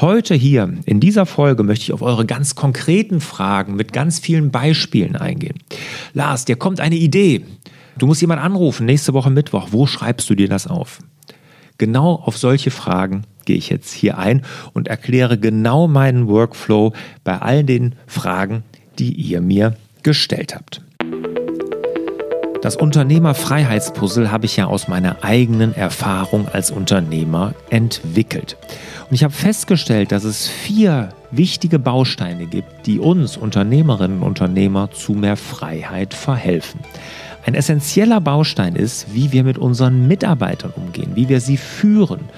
Heute hier in dieser Folge möchte ich auf eure ganz konkreten Fragen mit ganz vielen Beispielen eingehen. Lars, dir kommt eine Idee. Du musst jemanden anrufen nächste Woche Mittwoch. Wo schreibst du dir das auf? Genau auf solche Fragen gehe ich jetzt hier ein und erkläre genau meinen Workflow bei all den Fragen, die ihr mir gestellt habt. Das Unternehmerfreiheitspuzzle habe ich ja aus meiner eigenen Erfahrung als Unternehmer entwickelt. Und ich habe festgestellt, dass es vier wichtige Bausteine gibt, die uns Unternehmerinnen und Unternehmer zu mehr Freiheit verhelfen. Ein essentieller Baustein ist, wie wir mit unseren Mitarbeitern umgehen, wie wir sie führen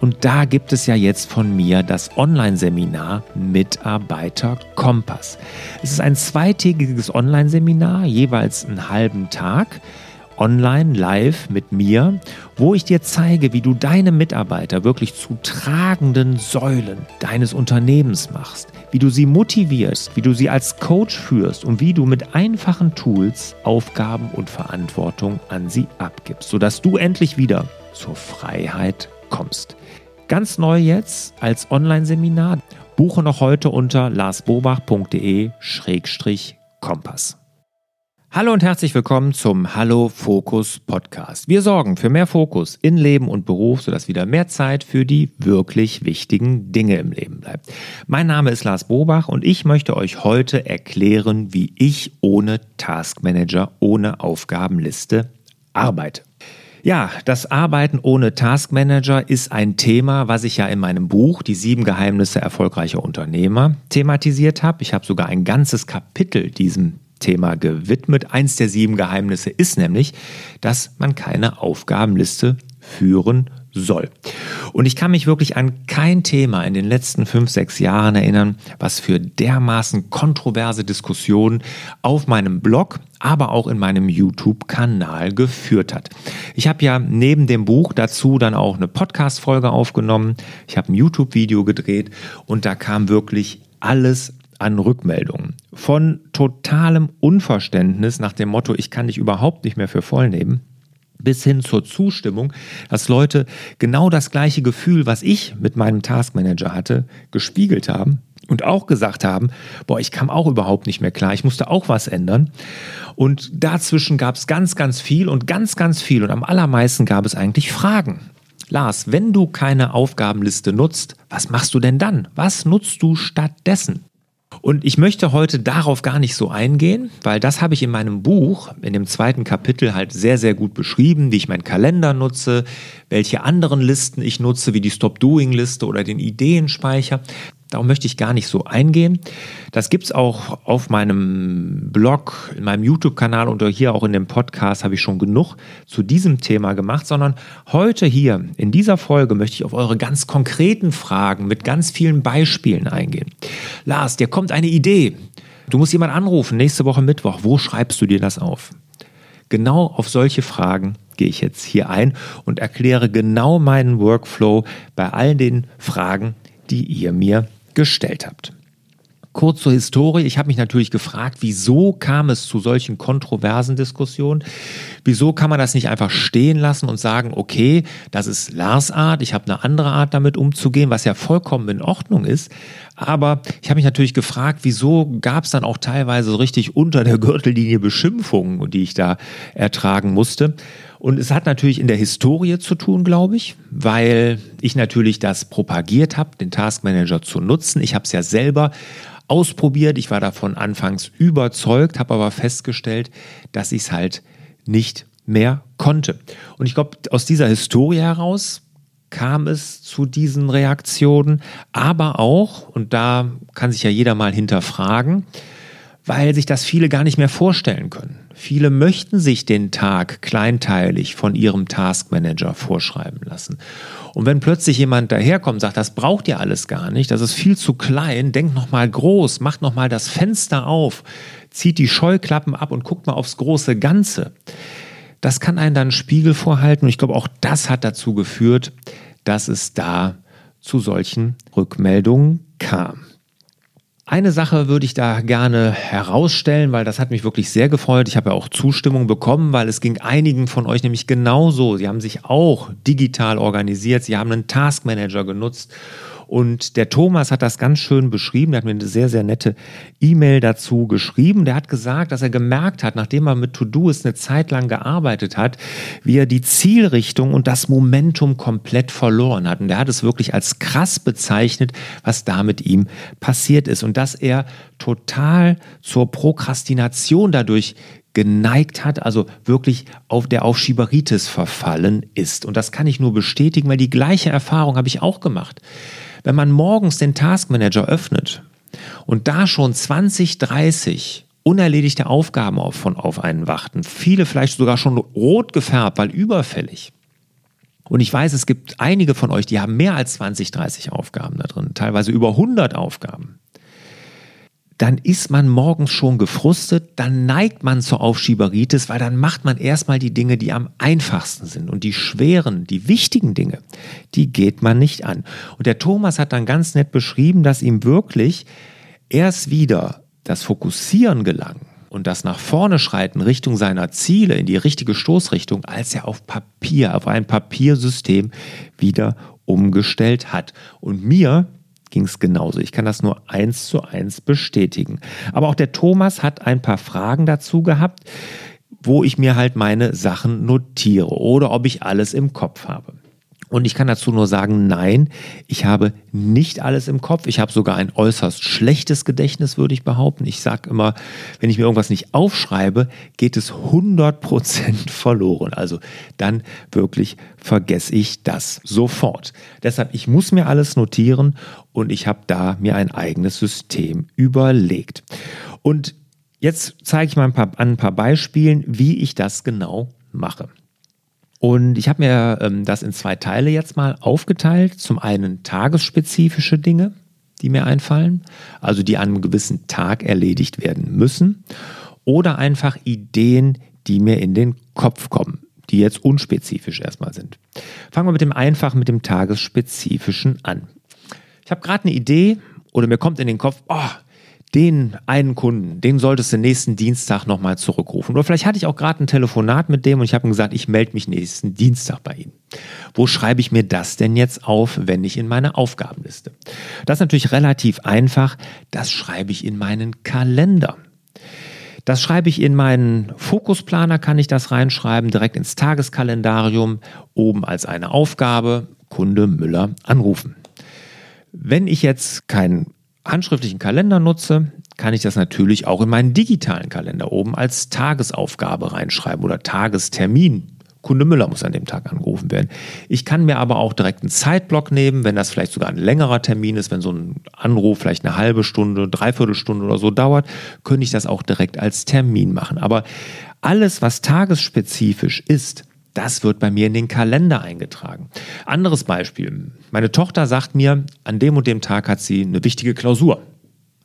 und da gibt es ja jetzt von mir das Online-Seminar Mitarbeiter Kompass. Es ist ein zweitägiges Online-Seminar, jeweils einen halben Tag online, live mit mir, wo ich dir zeige, wie du deine Mitarbeiter wirklich zu tragenden Säulen deines Unternehmens machst, wie du sie motivierst, wie du sie als Coach führst und wie du mit einfachen Tools Aufgaben und Verantwortung an sie abgibst, sodass du endlich wieder zur Freiheit kommst. Ganz neu jetzt als Online-Seminar. Buche noch heute unter larsbobach.de-kompass. Hallo und herzlich willkommen zum Hallo Fokus Podcast. Wir sorgen für mehr Fokus in Leben und Beruf, sodass wieder mehr Zeit für die wirklich wichtigen Dinge im Leben bleibt. Mein Name ist Lars Bobach und ich möchte euch heute erklären, wie ich ohne Taskmanager, ohne Aufgabenliste arbeite. Ja, das Arbeiten ohne Taskmanager ist ein Thema, was ich ja in meinem Buch Die sieben Geheimnisse erfolgreicher Unternehmer thematisiert habe. Ich habe sogar ein ganzes Kapitel diesem Thema gewidmet. Eins der sieben Geheimnisse ist nämlich, dass man keine Aufgabenliste führen soll. Und ich kann mich wirklich an kein Thema in den letzten fünf, sechs Jahren erinnern, was für dermaßen kontroverse Diskussionen auf meinem Blog, aber auch in meinem YouTube-Kanal geführt hat. Ich habe ja neben dem Buch dazu dann auch eine Podcast-Folge aufgenommen. Ich habe ein YouTube-Video gedreht und da kam wirklich alles an Rückmeldungen. Von totalem Unverständnis nach dem Motto, ich kann dich überhaupt nicht mehr für voll nehmen, bis hin zur Zustimmung, dass Leute genau das gleiche Gefühl, was ich mit meinem Taskmanager hatte, gespiegelt haben und auch gesagt haben, boah, ich kam auch überhaupt nicht mehr klar, ich musste auch was ändern. Und dazwischen gab es ganz, ganz viel und ganz, ganz viel und am allermeisten gab es eigentlich Fragen. Lars, wenn du keine Aufgabenliste nutzt, was machst du denn dann? Was nutzt du stattdessen? Und ich möchte heute darauf gar nicht so eingehen, weil das habe ich in meinem Buch, in dem zweiten Kapitel halt sehr, sehr gut beschrieben, wie ich meinen Kalender nutze, welche anderen Listen ich nutze, wie die Stop-Doing-Liste oder den Ideenspeicher. Darum möchte ich gar nicht so eingehen. Das gibt es auch auf meinem Blog, in meinem YouTube-Kanal und hier auch in dem Podcast habe ich schon genug zu diesem Thema gemacht, sondern heute hier in dieser Folge möchte ich auf eure ganz konkreten Fragen mit ganz vielen Beispielen eingehen. Lars, dir kommt eine Idee. Du musst jemanden anrufen nächste Woche Mittwoch. Wo schreibst du dir das auf? Genau auf solche Fragen gehe ich jetzt hier ein und erkläre genau meinen Workflow bei all den Fragen, die ihr mir gestellt habt. Kurz zur Historie. Ich habe mich natürlich gefragt, wieso kam es zu solchen kontroversen Diskussionen? Wieso kann man das nicht einfach stehen lassen und sagen, okay, das ist Lars Art, ich habe eine andere Art damit umzugehen, was ja vollkommen in Ordnung ist. Aber ich habe mich natürlich gefragt, wieso gab es dann auch teilweise so richtig unter der Gürtellinie Beschimpfungen, die ich da ertragen musste. Und es hat natürlich in der Historie zu tun, glaube ich, weil ich natürlich das propagiert habe, den Taskmanager zu nutzen. Ich habe es ja selber ausprobiert. Ich war davon anfangs überzeugt, habe aber festgestellt, dass ich es halt nicht mehr konnte. Und ich glaube, aus dieser Historie heraus kam es zu diesen Reaktionen, aber auch, und da kann sich ja jeder mal hinterfragen, weil sich das viele gar nicht mehr vorstellen können. Viele möchten sich den Tag kleinteilig von ihrem Taskmanager vorschreiben lassen. Und wenn plötzlich jemand daherkommt sagt, das braucht ihr alles gar nicht, das ist viel zu klein, denkt noch mal groß, macht noch mal das Fenster auf, zieht die Scheuklappen ab und guckt mal aufs große Ganze. Das kann einen dann Spiegel vorhalten und ich glaube, auch das hat dazu geführt, dass es da zu solchen Rückmeldungen kam. Eine Sache würde ich da gerne herausstellen, weil das hat mich wirklich sehr gefreut. Ich habe ja auch Zustimmung bekommen, weil es ging einigen von euch nämlich genauso. Sie haben sich auch digital organisiert, sie haben einen Taskmanager genutzt Und der Thomas hat das ganz schön beschrieben. Er hat mir eine sehr, sehr nette E-Mail dazu geschrieben. Der hat gesagt, dass er gemerkt hat, nachdem er mit To-Doist eine Zeit lang gearbeitet hat, wie er die Zielrichtung und das Momentum komplett verloren hat. Und er hat es wirklich als krass bezeichnet, was da mit ihm passiert ist. Und dass er total zur Prokrastination dadurch geneigt hat, also wirklich auf der Aufschieberitis verfallen ist. Und das kann ich nur bestätigen, weil die gleiche Erfahrung habe ich auch gemacht. Wenn man morgens den Taskmanager öffnet und da schon 20, 30 unerledigte Aufgaben auf, von auf einen warten, viele vielleicht sogar schon rot gefärbt, weil überfällig. Und ich weiß, es gibt einige von euch, die haben mehr als 20, 30 Aufgaben da drin, teilweise über 100 Aufgaben dann ist man morgens schon gefrustet, dann neigt man zur Aufschieberitis, weil dann macht man erstmal die Dinge, die am einfachsten sind. Und die schweren, die wichtigen Dinge, die geht man nicht an. Und der Thomas hat dann ganz nett beschrieben, dass ihm wirklich erst wieder das Fokussieren gelang und das nach vorne schreiten Richtung seiner Ziele in die richtige Stoßrichtung, als er auf Papier, auf ein Papiersystem wieder umgestellt hat. Und mir ging es genauso. Ich kann das nur eins zu eins bestätigen. Aber auch der Thomas hat ein paar Fragen dazu gehabt, wo ich mir halt meine Sachen notiere oder ob ich alles im Kopf habe. Und ich kann dazu nur sagen, nein, ich habe nicht alles im Kopf. Ich habe sogar ein äußerst schlechtes Gedächtnis, würde ich behaupten. Ich sage immer, wenn ich mir irgendwas nicht aufschreibe, geht es 100% verloren. Also dann wirklich vergesse ich das sofort. Deshalb, ich muss mir alles notieren und ich habe da mir ein eigenes System überlegt. Und jetzt zeige ich mal ein paar, an ein paar Beispielen, wie ich das genau mache. Und ich habe mir ähm, das in zwei Teile jetzt mal aufgeteilt. Zum einen tagesspezifische Dinge, die mir einfallen, also die an einem gewissen Tag erledigt werden müssen. Oder einfach Ideen, die mir in den Kopf kommen, die jetzt unspezifisch erstmal sind. Fangen wir mit dem einfachen, mit dem tagesspezifischen an. Ich habe gerade eine Idee oder mir kommt in den Kopf, oh, den einen Kunden, den solltest du nächsten Dienstag nochmal zurückrufen. Oder vielleicht hatte ich auch gerade ein Telefonat mit dem und ich habe ihm gesagt, ich melde mich nächsten Dienstag bei Ihnen. Wo schreibe ich mir das denn jetzt auf, wenn ich in meine Aufgabenliste? Das ist natürlich relativ einfach. Das schreibe ich in meinen Kalender. Das schreibe ich in meinen Fokusplaner, kann ich das reinschreiben, direkt ins Tageskalendarium, oben als eine Aufgabe, Kunde Müller anrufen. Wenn ich jetzt keinen handschriftlichen Kalender nutze, kann ich das natürlich auch in meinen digitalen Kalender oben als Tagesaufgabe reinschreiben oder Tagestermin. Kunde Müller muss an dem Tag angerufen werden. Ich kann mir aber auch direkt einen Zeitblock nehmen, wenn das vielleicht sogar ein längerer Termin ist, wenn so ein Anruf vielleicht eine halbe Stunde, dreiviertel Stunde oder so dauert, könnte ich das auch direkt als Termin machen. Aber alles, was tagesspezifisch ist, das wird bei mir in den Kalender eingetragen. Anderes Beispiel. Meine Tochter sagt mir, an dem und dem Tag hat sie eine wichtige Klausur.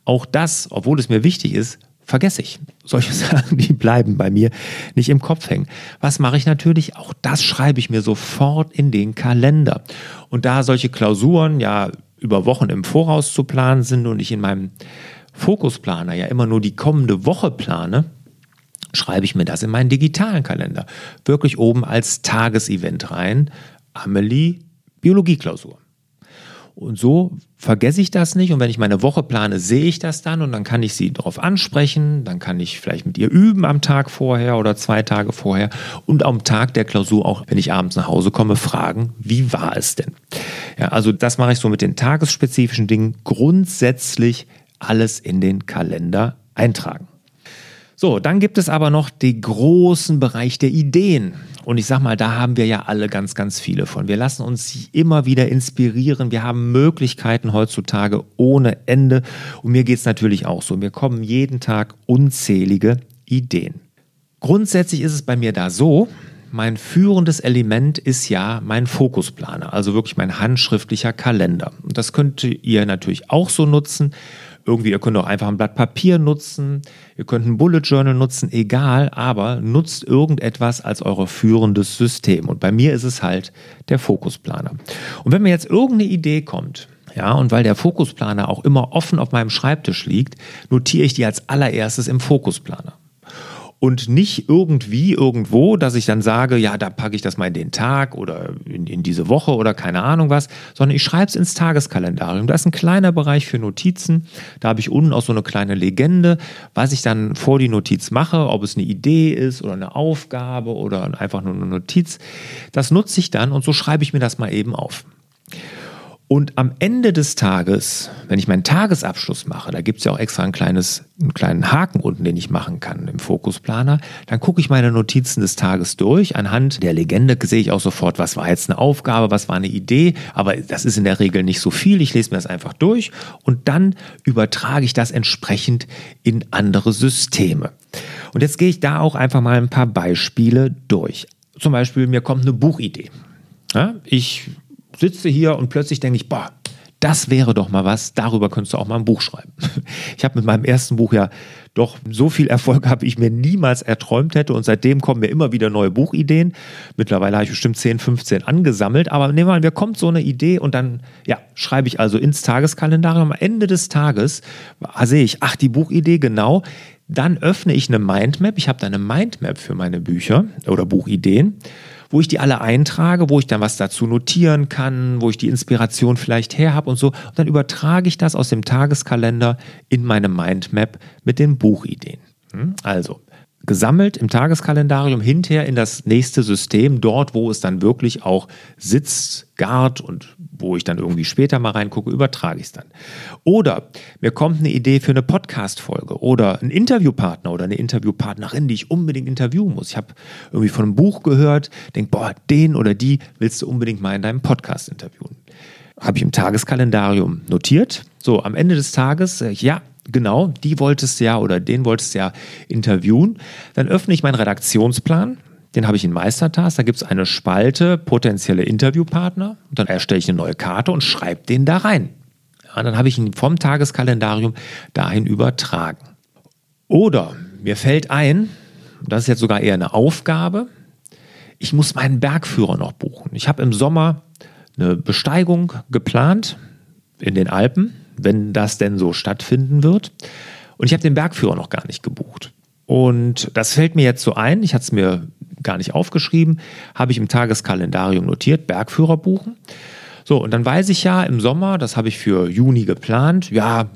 Auch das, obwohl es mir wichtig ist, vergesse ich. Solche Sachen, die bleiben bei mir nicht im Kopf hängen. Was mache ich natürlich? Auch das schreibe ich mir sofort in den Kalender. Und da solche Klausuren ja über Wochen im Voraus zu planen sind und ich in meinem Fokusplaner ja immer nur die kommende Woche plane, schreibe ich mir das in meinen digitalen Kalender. Wirklich oben als Tagesevent rein. Amelie, Biologieklausur. Und so vergesse ich das nicht. Und wenn ich meine Woche plane, sehe ich das dann und dann kann ich sie darauf ansprechen. Dann kann ich vielleicht mit ihr üben am Tag vorher oder zwei Tage vorher und am Tag der Klausur auch, wenn ich abends nach Hause komme, fragen, wie war es denn? Ja, also das mache ich so mit den tagesspezifischen Dingen. Grundsätzlich alles in den Kalender eintragen. So, dann gibt es aber noch den großen Bereich der Ideen. Und ich sag mal, da haben wir ja alle ganz, ganz viele von. Wir lassen uns immer wieder inspirieren. Wir haben Möglichkeiten heutzutage ohne Ende. Und mir geht es natürlich auch so. Mir kommen jeden Tag unzählige Ideen. Grundsätzlich ist es bei mir da so, mein führendes Element ist ja mein Fokusplaner, also wirklich mein handschriftlicher Kalender. Und das könnt ihr natürlich auch so nutzen irgendwie, ihr könnt auch einfach ein Blatt Papier nutzen, ihr könnt ein Bullet Journal nutzen, egal, aber nutzt irgendetwas als euer führendes System. Und bei mir ist es halt der Fokusplaner. Und wenn mir jetzt irgendeine Idee kommt, ja, und weil der Fokusplaner auch immer offen auf meinem Schreibtisch liegt, notiere ich die als allererstes im Fokusplaner. Und nicht irgendwie irgendwo, dass ich dann sage, ja, da packe ich das mal in den Tag oder in, in diese Woche oder keine Ahnung was, sondern ich schreibe es ins Tageskalendarium. Da ist ein kleiner Bereich für Notizen. Da habe ich unten auch so eine kleine Legende, was ich dann vor die Notiz mache, ob es eine Idee ist oder eine Aufgabe oder einfach nur eine Notiz. Das nutze ich dann und so schreibe ich mir das mal eben auf. Und am Ende des Tages, wenn ich meinen Tagesabschluss mache, da gibt es ja auch extra ein kleines, einen kleinen Haken unten, den ich machen kann im Fokusplaner, dann gucke ich meine Notizen des Tages durch. Anhand der Legende sehe ich auch sofort, was war jetzt eine Aufgabe, was war eine Idee. Aber das ist in der Regel nicht so viel. Ich lese mir das einfach durch und dann übertrage ich das entsprechend in andere Systeme. Und jetzt gehe ich da auch einfach mal ein paar Beispiele durch. Zum Beispiel, mir kommt eine Buchidee. Ja, ich sitze hier und plötzlich denke ich, boah, das wäre doch mal was, darüber könntest du auch mal ein Buch schreiben. Ich habe mit meinem ersten Buch ja doch so viel Erfolg wie ich mir niemals erträumt hätte und seitdem kommen mir immer wieder neue Buchideen. Mittlerweile habe ich bestimmt 10, 15 angesammelt, aber nehmen wir mal, mir kommt so eine Idee und dann ja, schreibe ich also ins Tageskalendarium. Am Ende des Tages sehe ich, ach, die Buchidee genau. Dann öffne ich eine Mindmap. Ich habe da eine Mindmap für meine Bücher oder Buchideen wo ich die alle eintrage, wo ich dann was dazu notieren kann, wo ich die Inspiration vielleicht her habe und so. Und dann übertrage ich das aus dem Tageskalender in meine Mindmap mit den Buchideen. Hm? Also, gesammelt im Tageskalendarium hinterher in das nächste System, dort, wo es dann wirklich auch sitzt, gart und wo ich dann irgendwie später mal reingucke, übertrage ich es dann. Oder mir kommt eine Idee für eine Podcast-Folge oder ein Interviewpartner oder eine Interviewpartnerin, die ich unbedingt interviewen muss. Ich habe irgendwie von einem Buch gehört, denke, boah, den oder die willst du unbedingt mal in deinem Podcast interviewen. Habe ich im Tageskalendarium notiert. So, am Ende des Tages, ja, genau, die wolltest du ja oder den wolltest du ja interviewen. Dann öffne ich meinen Redaktionsplan. Den habe ich in Meistertask. Da gibt es eine Spalte potenzielle Interviewpartner. Und dann erstelle ich eine neue Karte und schreibe den da rein. Ja, dann habe ich ihn vom Tageskalendarium dahin übertragen. Oder mir fällt ein, das ist jetzt sogar eher eine Aufgabe, ich muss meinen Bergführer noch buchen. Ich habe im Sommer eine Besteigung geplant in den Alpen wenn das denn so stattfinden wird. Und ich habe den Bergführer noch gar nicht gebucht. Und das fällt mir jetzt so ein, ich hatte es mir gar nicht aufgeschrieben, habe ich im Tageskalendarium notiert, Bergführer buchen. So, und dann weiß ich ja im Sommer, das habe ich für Juni geplant, ja,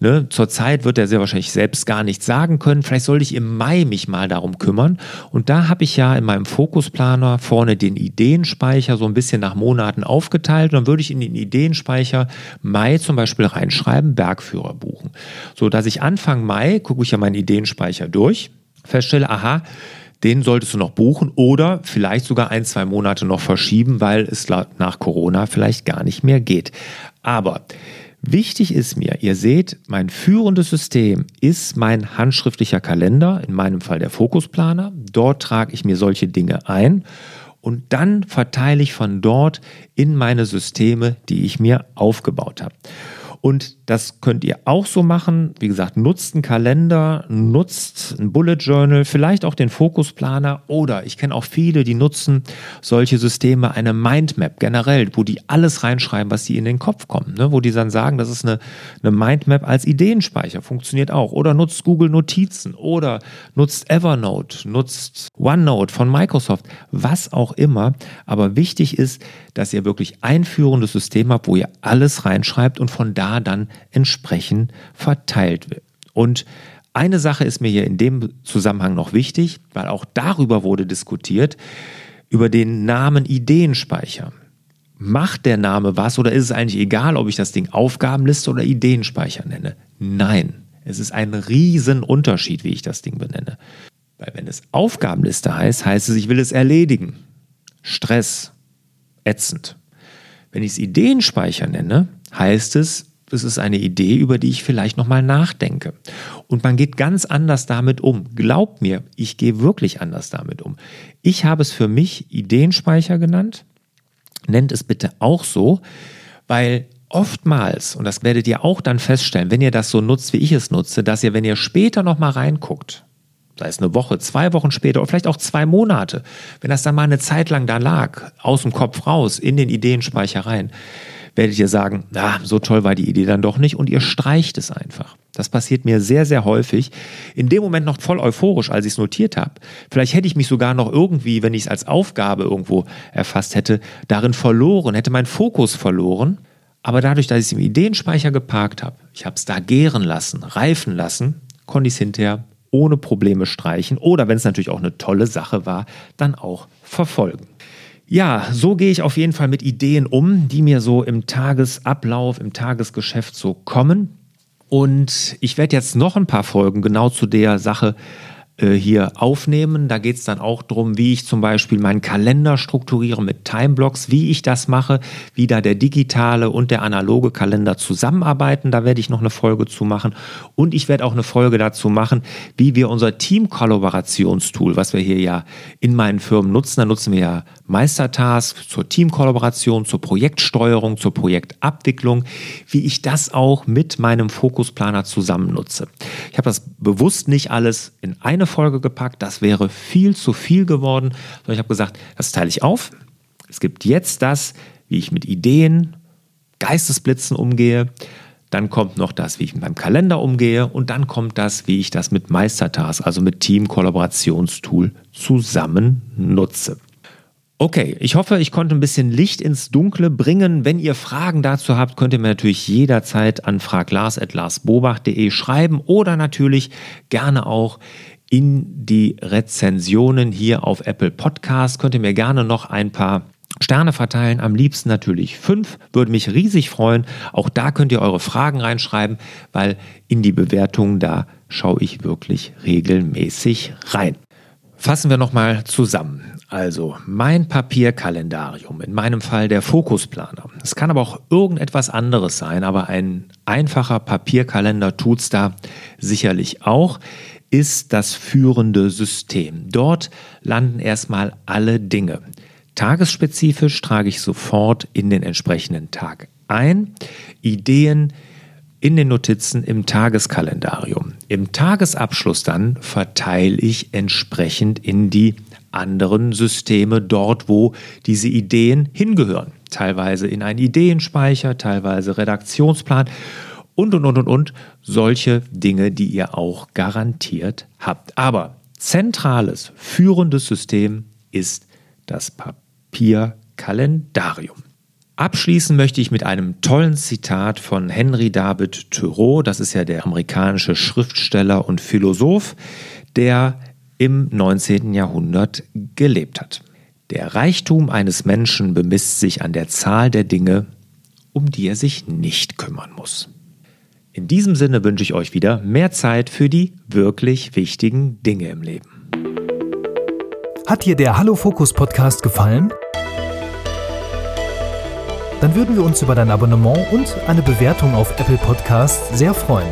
Ne? Zurzeit wird er sehr wahrscheinlich selbst gar nichts sagen können. Vielleicht sollte ich im Mai mich mal darum kümmern. Und da habe ich ja in meinem Fokusplaner vorne den Ideenspeicher so ein bisschen nach Monaten aufgeteilt. Und dann würde ich in den Ideenspeicher Mai zum Beispiel reinschreiben, Bergführer buchen. So dass ich Anfang Mai gucke ich ja meinen Ideenspeicher durch, feststelle, aha, den solltest du noch buchen oder vielleicht sogar ein, zwei Monate noch verschieben, weil es nach Corona vielleicht gar nicht mehr geht. Aber Wichtig ist mir, ihr seht, mein führendes System ist mein handschriftlicher Kalender, in meinem Fall der Fokusplaner. Dort trage ich mir solche Dinge ein und dann verteile ich von dort in meine Systeme, die ich mir aufgebaut habe. Und das könnt ihr auch so machen. Wie gesagt, nutzt einen Kalender, nutzt ein Bullet Journal, vielleicht auch den Fokusplaner oder ich kenne auch viele, die nutzen solche Systeme, eine Mindmap generell, wo die alles reinschreiben, was sie in den Kopf kommt, ne? wo die dann sagen, das ist eine, eine Mindmap als Ideenspeicher, funktioniert auch. Oder nutzt Google Notizen oder nutzt Evernote, nutzt OneNote von Microsoft, was auch immer. Aber wichtig ist, dass ihr wirklich einführendes System habt, wo ihr alles reinschreibt und von da dann entsprechend verteilt wird. Und eine Sache ist mir hier in dem Zusammenhang noch wichtig, weil auch darüber wurde diskutiert, über den Namen Ideenspeicher. Macht der Name was oder ist es eigentlich egal, ob ich das Ding Aufgabenliste oder Ideenspeicher nenne? Nein, es ist ein Riesenunterschied, wie ich das Ding benenne. Weil wenn es Aufgabenliste heißt, heißt es, ich will es erledigen. Stress, ätzend. Wenn ich es Ideenspeicher nenne, heißt es, es ist eine Idee, über die ich vielleicht nochmal nachdenke. Und man geht ganz anders damit um. Glaubt mir, ich gehe wirklich anders damit um. Ich habe es für mich Ideenspeicher genannt. Nennt es bitte auch so, weil oftmals, und das werdet ihr auch dann feststellen, wenn ihr das so nutzt, wie ich es nutze, dass ihr, wenn ihr später nochmal reinguckt, sei es eine Woche, zwei Wochen später oder vielleicht auch zwei Monate, wenn das dann mal eine Zeit lang da lag, aus dem Kopf raus, in den Ideenspeicher rein, werdet ihr sagen, na, so toll war die Idee dann doch nicht und ihr streicht es einfach. Das passiert mir sehr, sehr häufig. In dem Moment noch voll euphorisch, als ich es notiert habe. Vielleicht hätte ich mich sogar noch irgendwie, wenn ich es als Aufgabe irgendwo erfasst hätte, darin verloren, hätte meinen Fokus verloren. Aber dadurch, dass ich es im Ideenspeicher geparkt habe, ich habe es da gären lassen, reifen lassen, konnte ich es hinterher ohne Probleme streichen oder wenn es natürlich auch eine tolle Sache war, dann auch verfolgen. Ja, so gehe ich auf jeden Fall mit Ideen um, die mir so im Tagesablauf, im Tagesgeschäft so kommen. Und ich werde jetzt noch ein paar Folgen genau zu der Sache hier aufnehmen. Da geht es dann auch darum, wie ich zum Beispiel meinen Kalender strukturiere mit Timeblocks, wie ich das mache, wie da der digitale und der analoge Kalender zusammenarbeiten. Da werde ich noch eine Folge zu machen. Und ich werde auch eine Folge dazu machen, wie wir unser Team-Kollaborationstool, was wir hier ja in meinen Firmen nutzen, da nutzen wir ja Meistertask zur Teamkollaboration, zur Projektsteuerung, zur Projektabwicklung, wie ich das auch mit meinem Fokusplaner zusammen nutze. Ich habe das bewusst nicht alles in eine Folge gepackt, das wäre viel zu viel geworden, sondern ich habe gesagt, das teile ich auf. Es gibt jetzt das, wie ich mit Ideen, Geistesblitzen umgehe. Dann kommt noch das, wie ich mit meinem Kalender umgehe. Und dann kommt das, wie ich das mit Meistertask, also mit Team-Kollaborationstool zusammen nutze. Okay, ich hoffe, ich konnte ein bisschen Licht ins Dunkle bringen. Wenn ihr Fragen dazu habt, könnt ihr mir natürlich jederzeit an fraglars.larsbobach.de schreiben oder natürlich gerne auch in die Rezensionen hier auf Apple Podcast. Könnt ihr mir gerne noch ein paar Sterne verteilen, am liebsten natürlich fünf, würde mich riesig freuen. Auch da könnt ihr eure Fragen reinschreiben, weil in die Bewertungen da schaue ich wirklich regelmäßig rein. Fassen wir nochmal zusammen. Also mein Papierkalendarium, in meinem Fall der Fokusplaner. Es kann aber auch irgendetwas anderes sein, aber ein einfacher Papierkalender tut es da sicherlich auch, ist das führende System. Dort landen erstmal alle Dinge. Tagesspezifisch trage ich sofort in den entsprechenden Tag ein. Ideen, in den Notizen im Tageskalendarium. Im Tagesabschluss dann verteile ich entsprechend in die anderen Systeme dort, wo diese Ideen hingehören. Teilweise in einen Ideenspeicher, teilweise Redaktionsplan und, und, und, und, und. Solche Dinge, die ihr auch garantiert habt. Aber zentrales, führendes System ist das Papierkalendarium. Abschließen möchte ich mit einem tollen Zitat von Henry David Thoreau. Das ist ja der amerikanische Schriftsteller und Philosoph, der im 19. Jahrhundert gelebt hat. Der Reichtum eines Menschen bemisst sich an der Zahl der Dinge, um die er sich nicht kümmern muss. In diesem Sinne wünsche ich euch wieder mehr Zeit für die wirklich wichtigen Dinge im Leben. Hat dir der Hallo Fokus Podcast gefallen? dann würden wir uns über dein Abonnement und eine Bewertung auf Apple Podcasts sehr freuen.